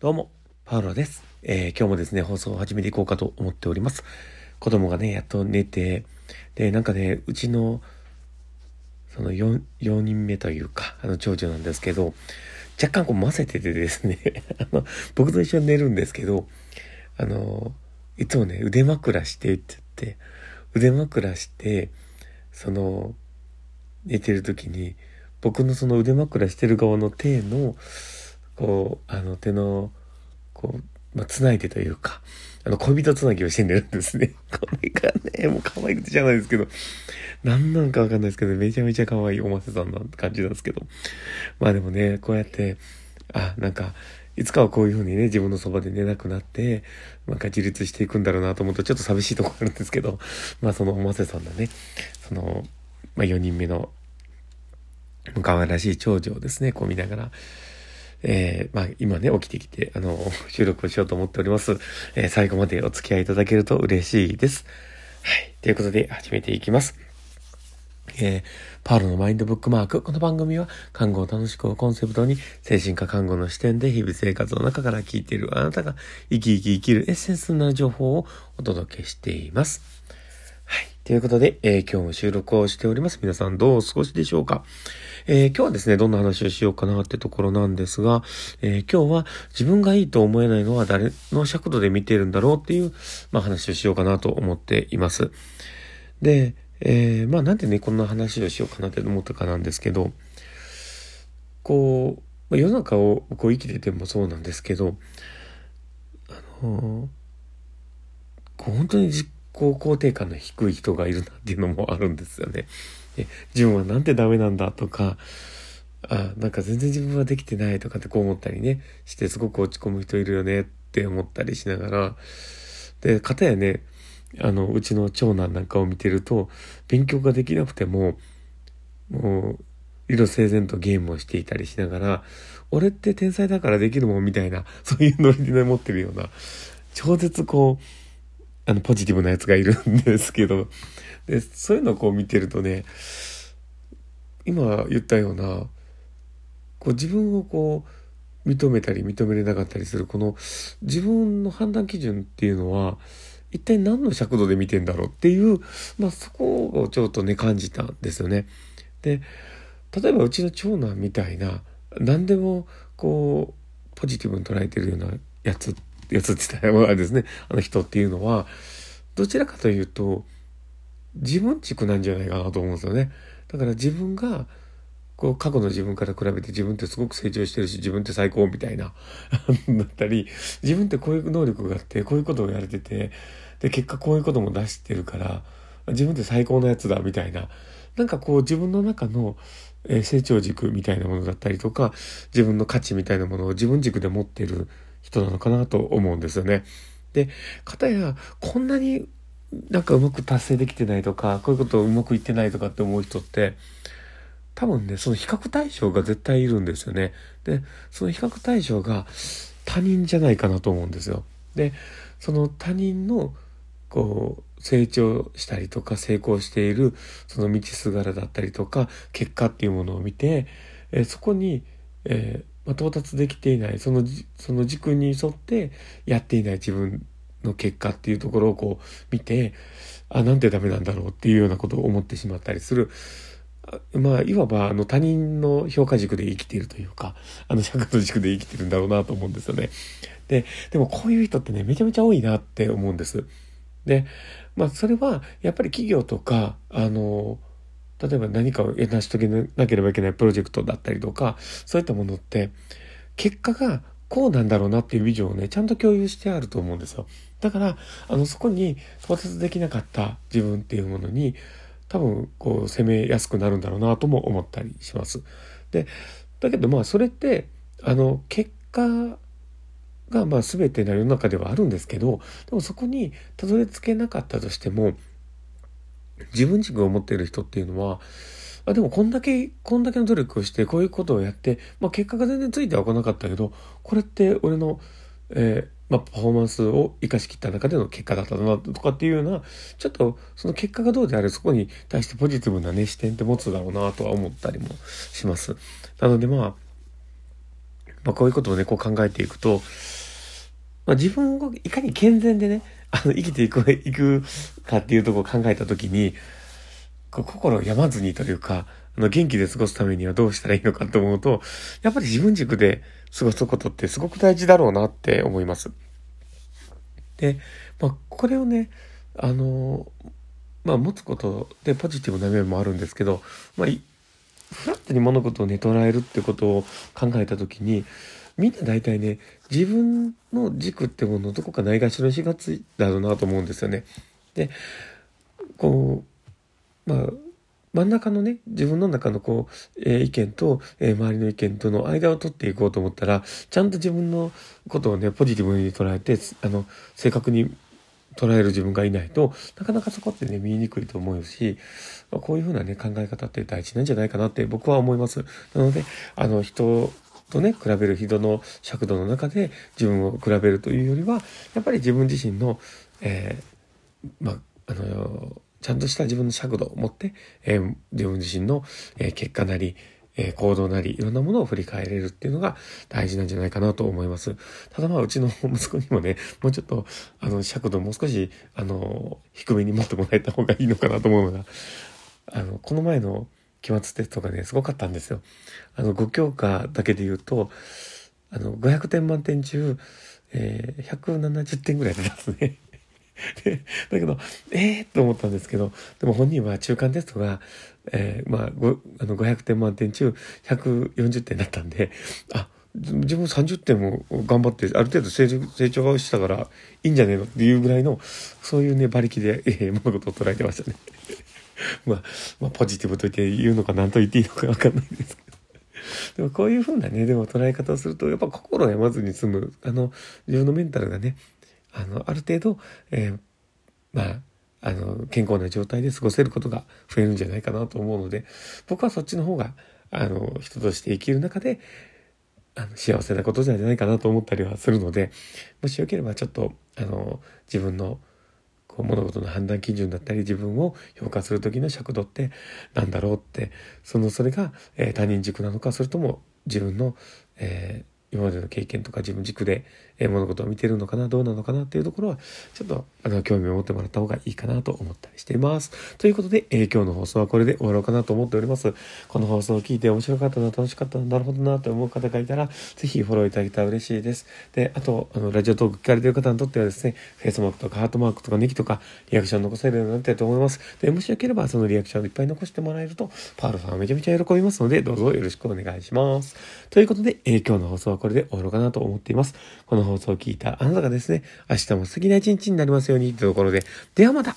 どうも、パウロです。えー、今日もですね、放送を始めていこうかと思っております。子供がね、やっと寝て、で、なんかね、うちの、その 4, 4人目というか、あの、長女なんですけど、若干こう混ぜててですね あの、僕と一緒に寝るんですけど、あの、いつもね、腕枕してって言って、腕枕して、その、寝てる時に、僕のその腕枕してる側の手の、こう、あの手の、こう、まあ、繋いでというか、あの、恋人つなぎをして寝るんですね。これがね、もう可愛くてじゃないですけど、何なんかわかんないですけど、めちゃめちゃ可愛いおませさんな感じなんですけど。まあでもね、こうやって、あ、なんか、いつかはこういう風にね、自分のそばで寝なくなって、なんか自立していくんだろうなと思うと、ちょっと寂しいとこあるんですけど、まあそのおませさんのね、その、まあ4人目の、可愛らしい長女をですね、こう見ながら、えー、まあ、今ね、起きてきて、あの、収録をしようと思っております。えー、最後までお付き合いいただけると嬉しいです。はい。ということで、始めていきます。えー、パウロのマインドブックマーク。この番組は、看護を楽しくをコンセプトに、精神科看護の視点で日々生活の中から聞いているあなたが、生き生き生きるエッセンスな情報をお届けしています。ということで、えー、今日も収録をしております。皆さんどうお過ごしでしょうか？えー、今日はですね、どんな話をしようかなってところなんですが、えー、今日は自分がいいと思えないのは誰の尺度で見てるんだろうっていう、まあ話をしようかなと思っています。で、え、まあなんでね、こんな話をしようかなって思ったかなんですけど、こう、ま世の中をこう生きててもそうなんですけど、あのこう本当に自己肯定感の低い人がいるなっていうのもあるんですよね。自分はなんてダメなんだとか、あ、なんか全然自分はできてないとかってこう思ったりね、してすごく落ち込む人いるよねって思ったりしながら、で、かたやね、あの、うちの長男なんかを見てると、勉強ができなくても、もう、色整然とゲームをしていたりしながら、俺って天才だからできるもんみたいな、そういうノリで持ってるような、超絶こう、あの、ポジティブなやつがいるんですけど、で、そういうのをこう見てるとね、今言ったような、こう自分をこう認めたり認めれなかったりするこの自分の判断基準っていうのは一体何の尺度で見てんだろうっていう、まあそこをちょっとね感じたんですよね。で、例えばうちの長男みたいな何でもこうポジティブに捉えてるようなやつっ、やつって言ったらですね、あの人っていうのはどちらかというと自分軸なんじゃないかなと思うんですよね。だから自分がこう過去の自分から比べて自分ってすごく成長してるし自分って最高みたいな だったり自分ってこういう能力があってこういうことをやれててで結果こういうことも出してるから自分って最高のやつだみたいななんかこう自分の中の成長軸みたいなものだったりとか自分の価値みたいなものを自分軸で持ってる人なのかなと思うんですよね。で、かたやこんなになんかうまく達成できてないとか、こういうことうまくいってないとかって思う人って、多分ね、その比較対象が絶対いるんですよね。で、その比較対象が他人じゃないかなと思うんですよ。で、その他人の、こう、成長したりとか成功している、その道すがらだったりとか、結果っていうものを見て、えそこに、えー、ま到達できていない、その、その軸に沿ってやっていない自分の結果っていうところをこう見て、あ、なんてダメなんだろうっていうようなことを思ってしまったりする。まあ、いわば、あの、他人の評価軸で生きているというか、あの、社会の軸で生きてるんだろうなと思うんですよね。で、でもこういう人ってね、めちゃめちゃ多いなって思うんです。で、まあ、それは、やっぱり企業とか、あの、例えば何かを成し遂げなければいけないプロジェクトだったりとか、そういったものって、結果がこうなんだろうなっていうビジョンをね、ちゃんと共有してあると思うんですよ。だから、あの、そこに到達できなかった自分っていうものに、多分、こう、攻めやすくなるんだろうなとも思ったりします。で、だけどまあ、それって、あの、結果がまあ全てな世の中ではあるんですけど、でもそこにたどり着けなかったとしても、自分軸を持っている人っていうのは、あでもこんだけ、こんだけの努力をして、こういうことをやって、まあ結果が全然ついては来なかったけど、これって俺の、えーまあ、パフォーマンスを生かしきった中での結果だったなとかっていうような、ちょっとその結果がどうであれそこに対してポジティブなね、視点って持つだろうなとは思ったりもします。なのでまあ、まあ、こういうことをね、こう考えていくと、まあ、自分をいかに健全でね、あの、生きていく、いくかっていうとこを考えたときに、心を病まずにというか、あの、元気で過ごすためにはどうしたらいいのかと思うと、やっぱり自分軸で過ごすことってすごく大事だろうなって思います。で、まあ、これをね、あの、まあ、持つことでポジティブな面もあるんですけど、まあ、フラットに物事をね、捉えるってことを考えたときに、みんな大体ね、自分の軸ってものどこかないがしろにしがちだろうなと思うんですよね。で、こう、まあ、真ん中のね、自分の中のこう、えー、意見と、えー、周りの意見との間を取っていこうと思ったら、ちゃんと自分のことをね、ポジティブに捉えて、あの、正確に捉える自分がいないとなかなかそこってね見えにくいと思うしこういうふうなね考え方って大事なんじゃないかなって僕は思いますなのであの人とね比べる人の尺度の中で自分を比べるというよりはやっぱり自分自身の、えー、まああのちゃんとした自分の尺度を持って、えー、自分自身の、えー、結果なり、え行動なり、いろんなものを振り返れるっていうのが大事なんじゃないかなと思います。ただまあ、うちの息子にもね、もうちょっと、あの、尺度もう少し、あの、低めに持ってもらえた方がいいのかなと思うのが、あの、この前の期末テストがね、すごかったんですよ。あの、5教科だけで言うと、あの、500点満点中、えー、170点ぐらい出たんですね。だけど、ええー、と思ったんですけど、でも本人は中間テストが、えー、まあ、あの500点満点中140点だったんで、あ、自分30点も頑張って、ある程度成長成長したからいいんじゃねえのっていうぐらいの、そういうね、馬力で、えー、物事を捉えてましたね。まあ、まあ、ポジティブと言って言うのか何と言っていいのかわかんないですけど。でもこういうふうなね、でも捉え方をすると、やっぱ心を病まずに済む、あの、自分のメンタルがね、あの、ある程度、えー、まあ、あの、健康な状態で過ごせることが増えるんじゃないかなと思うので、僕はそっちの方が、あの、人として生きる中で、あの幸せなことじゃないかなと思ったりはするので、もしよければちょっと、あの、自分の、物事の判断基準だったり、自分を評価する時の尺度って何だろうって、その、それが、えー、他人軸なのか、それとも自分の、えー今までの経験とか自分軸でえ物事を見てるのかなどうなのかなっていうところはちょっとあの興味を持ってもらった方がいいかなと思ったりしています。ということで、えー、今日の放送はこれで終わろうかなと思っております。この放送を聞いて面白かったな楽しかったななるほどなと思う方がいたらぜひフォローいただけたら嬉しいです。で、あとあのラジオトーク聞かれてる方にとってはですね Facebook とかハートマークとかネギとかリアクション残せるようになってると思います。で、もしよければそのリアクションをいっぱい残してもらえるとパールさんはめちゃめちゃ喜びますのでどうぞよろしくお願いします。ということで、えー、今日の放送はこれで終わろうかなと思っています。この放送を聞いたあなたがですね、明日も素敵な一日になりますようにというところで、ではまた。